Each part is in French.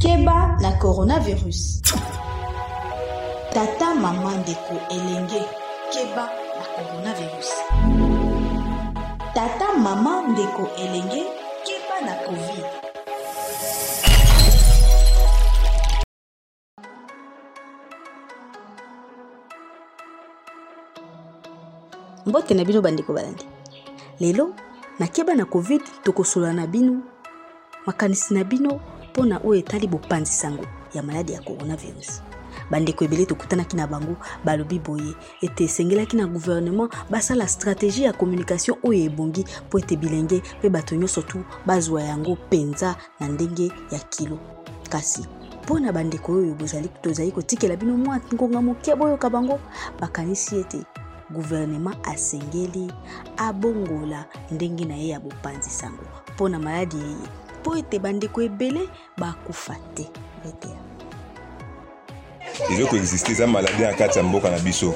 keba na coronavirus. Tata mama ndeko elenge keba na coronavirus. Tata mama ndeko elenge keba na covid. Mbote na bino bandeko balandi. Lelo nakeba na covid tokosola na bino makanisi na bino mpo na oyo etali bopanzi sango ya maladi ya coronavirus. Bandeko ebele tokutanaki na bango balobi boye ete esengelaki na gouvernement basala stratégie ya communication oyo ebongi mpo ete bilenge mpe bato nyonso tu bazwa yango mpenza na ndenge ya kilo. Kasi mpo na bandeko oyo tozali kotikela bino mwa ngonga moke boyoka bango bakanisi ete guvernema asengeli abongola ndenge na ye ya bopanzi sango mpo na maladi mpo ete bandeko ebele bakufa te betea ezokoexiste eza maladi na kati ya mboka na biso.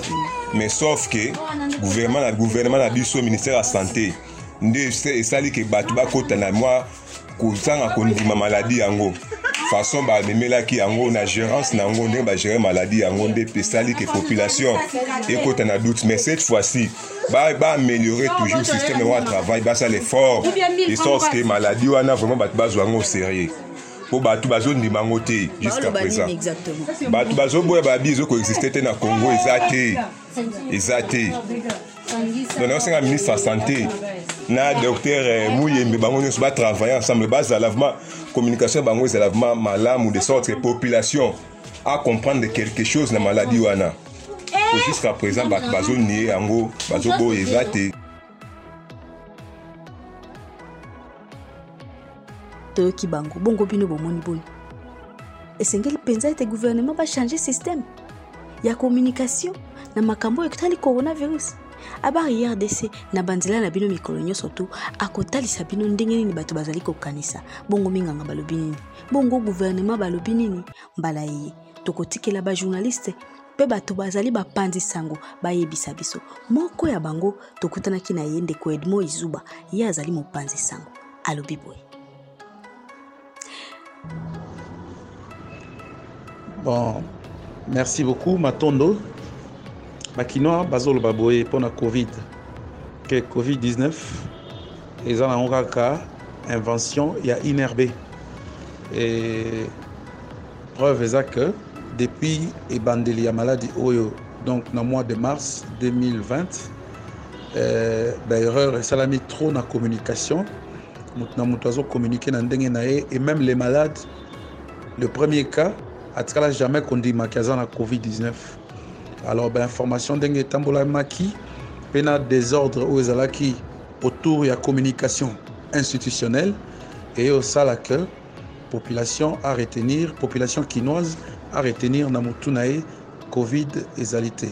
Mais sauf ke gouvernement na gouvernement na biso ministère ya santé nde esali ke bato bakota na mwa kozanga kondima maladi yango façon bamemelaki yango na gérance na yango ndenge bagere maladi yango nde esali ke population ekota na doute. Mais cette fois-ci baaméliorer ba toujours système yango ya travail basala effort de sorte ke maladi wana vraiment bato bazwa yango sérieux. Mpo bato bazondima yango te jusqu'à présent. Bato bazoboya babi ezokoexiste te na congo eza te eza te. Donc naosenga ministre ya santé na docteur muyembe bango nyonso batravaille ensemble bazala vraiment communication bango ezala vraiment malamu de sorte que population acomprendre quelque chose na maladi wana. Po jusqu'à présent bato bazonie yango bazoboya eza te. Toyoki bango bongo bino bomoni boni. Esengeli mpenza ete gouvernement bachange systeme ya communication na makambo oyo ekotali coronavirus abari rdc na banzela na bino mikolo nyonso tu akotalisa bino ndenge nini bato bazali kokanisa. Bongo minganga balobi nini? Bongo guvernema balobi nini? Mbala yeye tokotikela bajournaliste mpe bato bazali bapanzi sango bayebisa biso. Moko ya bango tokutanaki na ye ndeko edmo izuba ye azali mopanzi sango. Alobi boye. Bon, merci beaucoup Matondo. Bakinois bazoloba boye mpona covid. Ke covid-19 eza nango kaka invention ya inrb e preuve eza que depuis ebandeli ya maladi oyo donc na mois de mars 2020 euh, baerreur esalami trop na communication. Moto na moto azocommunike na ndenge na ye. Et même les malades le premier cas atikala jamais kondimaki aza na covid-19 alors ndenge etambolamaki mpe na désordre oyo ezalaki autour ya communication institutionnelle. Eye osala que population a retenir population kinoise a retenir na covid ezali te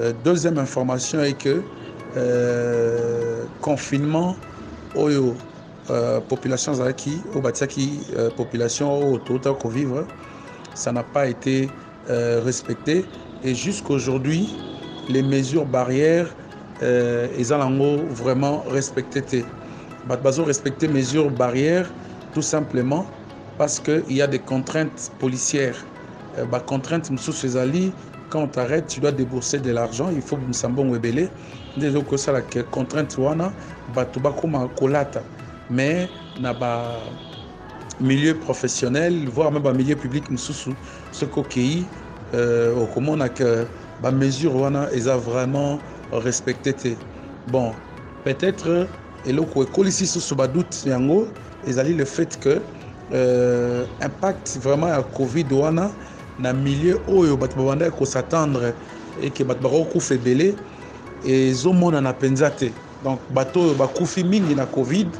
euh, deuxième information est que euh, confinement oyo euh, population ezalaki oyo batiaki euh, population oyo touta kovivre ça n'a pas été euh, respecté et jusqu'aujourd'hui les mesures barrières euh, eza nango vraiment respecté te bato bazo respecter mesures barrières tout simplement parce que il y a des contraintes policières. Euh, bacontrainte mosusu ezali quand on t'arrête tu dois débourser de l'argent il faut msambongo ebele nde ezokosalaka contrainte wana bato bakóma kolata mais na milieu professionnel voire même bamilieu public mosusu soki okei euh, okomona ke bamesure wana eza vraiment respecté te. Bon peut-être eloko ekolisi susu badoute yango le fait que euh, impact vraiment covid wana na milieu oyo bato babandaki donc covid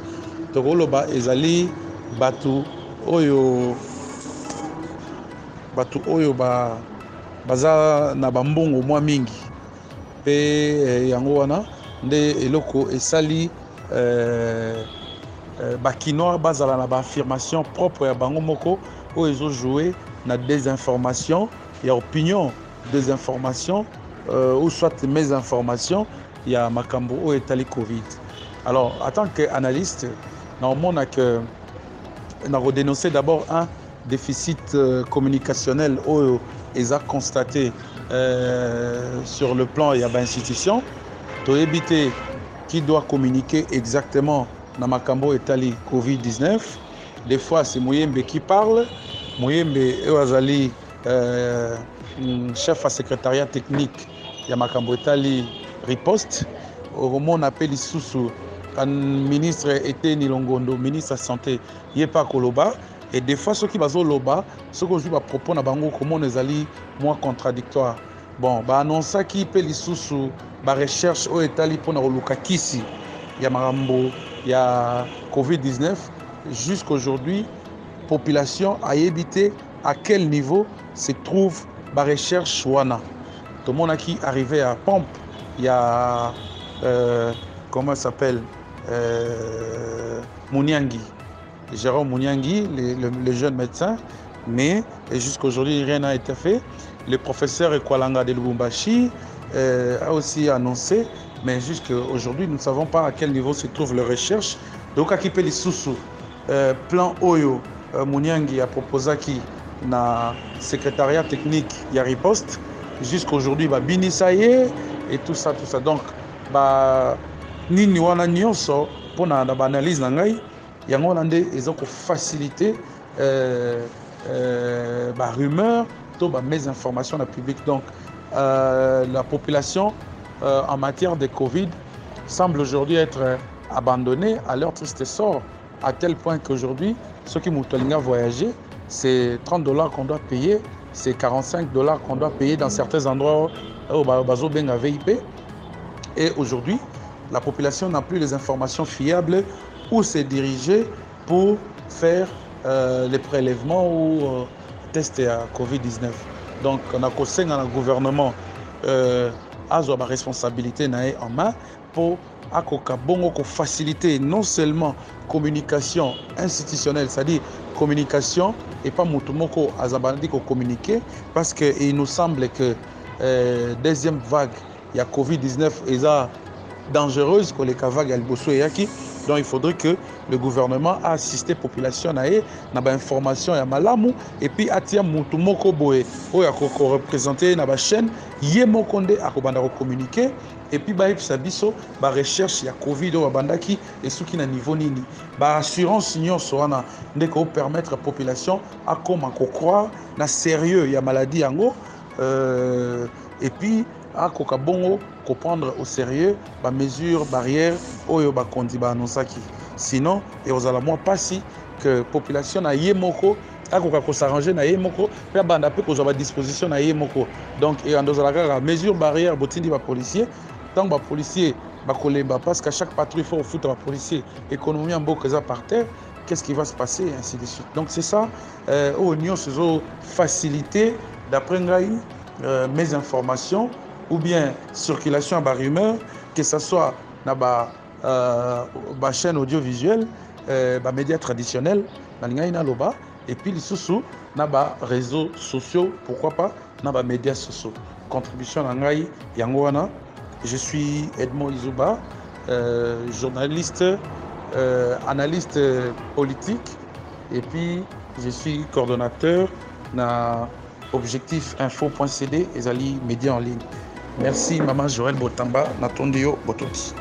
baza na bambongo mwa mingi. Mpe eh, yango wana nde eloko esali eh, eh, bakinois bazala na baaffirmation propre ya bango moko oyo ezojoue na désinformation ya opinion désinformation euh, ou soit mésinformation ya makambo oyo etali covid. Alors en tant que analyste naomona que nakodénoncer d'abord un déficit euh, communicationnel oyo eza constaté euh, sur le plan ya bainstitution toyebi te qui doit communiquer exactement na makambo etali covid-19 des fois c'est moyembe qui parle. Moyembe oyo azali euh, chef ya secrétariat technique ya makambo etali riposte okomona mpe lisusu ministre eteni longondo ministre ya santé ye mpe akoloba et des fois soki bazoloba soki ozwi bapropos na bango komona ezali mwa contradictoire. Bon baannonsaki mpe lisusu barecherche oyo etali mpona koluka kisi ya makambo ya covid-19. Jusqu'aujourd'hui population ayebi te à quel niveau se trouve barecherche wana? Tomonaki arrivé ya pompe ya euh, comment s'appelle euh, Mouniangi Jérôme Mouniangi, le, jeune médecin, mais jusqu'à aujourd'hui rien n'a été fait. Le professeur Ekwalanga de Lubumbashi euh, a aussi annoncé, mais jusqu'à aujourd'hui nous ne savons pas à quel niveau se trouve la recherche. Donc, Akipe Lisusu, euh, plan Oyo, euh, a proposé qui na secrétariat technique Yaripost, jusqu'à aujourd'hui, bah, Bini Saye et tout ça, tout ça. Donc, bah, nini wana nyonso mpona na baanalyse na yango wana nde eza kofacilite euh, euh, barumeur to public. Donc euh, la population euh, en matière de covid semble aujourd'hui être abandonnée à leur triste sort à tel point qu'aujourd'hui ceux qui moto alinga voyager c'est 30 dollars qu'on doit payer c'est 45 dollars qu'on doit payer dans certains endroits oyo bazobenga vip et aujourd'hui la population n'a plus les informations fiables où se diriger pour faire euh, les prélèvements ou euh, tests à Covid-19. Donc, on a conseillé le gouvernement euh, à la responsabilité en main pour faciliter non seulement communication institutionnelle, c'est-à-dire communication et pas Moutoumoko Azabandi communiquer parce qu'il nous semble que euh, deuxième vague, il y a Covid-19 et ça dangereuse que les cavagues Albosso et Yaki. Donc il faudrait que le gouvernement a assisté la population à na ba information ya malamu et puis atia mutu moko boye oyo akoko représenter na ba chaîne ye moko nde akobanda ko communiquer et puis ba yebisa biso ba recherche ya covid oyo babandaki esuki na niveau nini ba assurance nyonso wana nde ko permettre population akoma ko croire na sérieux ya maladie yango euh, akoka bongo prendre au sérieux bamesure barrière oyo bakondi baannonsaki sinon ekozala mwa mpasi que population na ye moko akoka kosarrange na ye moko mpe abanda mpe kozwa badisposition na ye moko. Donc eyanda ozala kaka mesure barrière botindi bapolicier ntango bapolicier bakolemba parce qu'à chaque patrouille faut ofuta bapolicier économie ya mboka eza par terre. Qu'est-ce qui va se passer et ainsi de suite. Donc c'est ça. Euh, oyo nyonso ezofacilité d'après ngai euh, mes informations ou bien circulation à rumeur, que ce soit dans la euh, chaîne audiovisuelle, euh, les médias traditionnels, et puis les sous les réseaux sociaux, pourquoi pas dans les médias sociaux. Contribution à Ngai Yangwana. Je suis Edmond Izuba, euh, journaliste, euh, analyste politique, et puis je suis coordonnateur dans Objectif Info.cd et Zali Médias en ligne. Merci mama joel botamba natondi yo botoki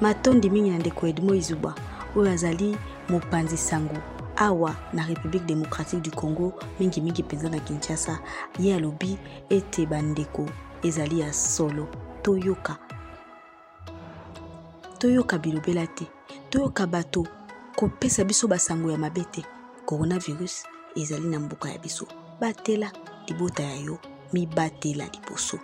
matondi mingi na ndeko edmo izuba oyo azali mopanzi sango. Awa na république démocratique du congo mingimingi mpenza na kinshasa. Ye alobi ete bandeko ezali ya solo. Toyoka toyoka bilobela te. Toyoka bato kopesa biso basango ya mabe te. Coronavirus ezali na mboka ya biso. Batela libota ya yo mibatela liboso.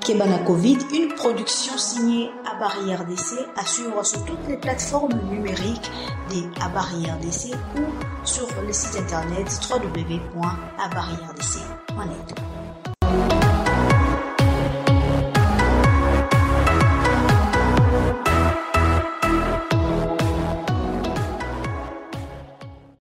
Kebana Covid, une production signée à Barrière DC à suivre sur toutes les plateformes numériques des à Barrière DC ou sur le site internet www.abarrièredc.net.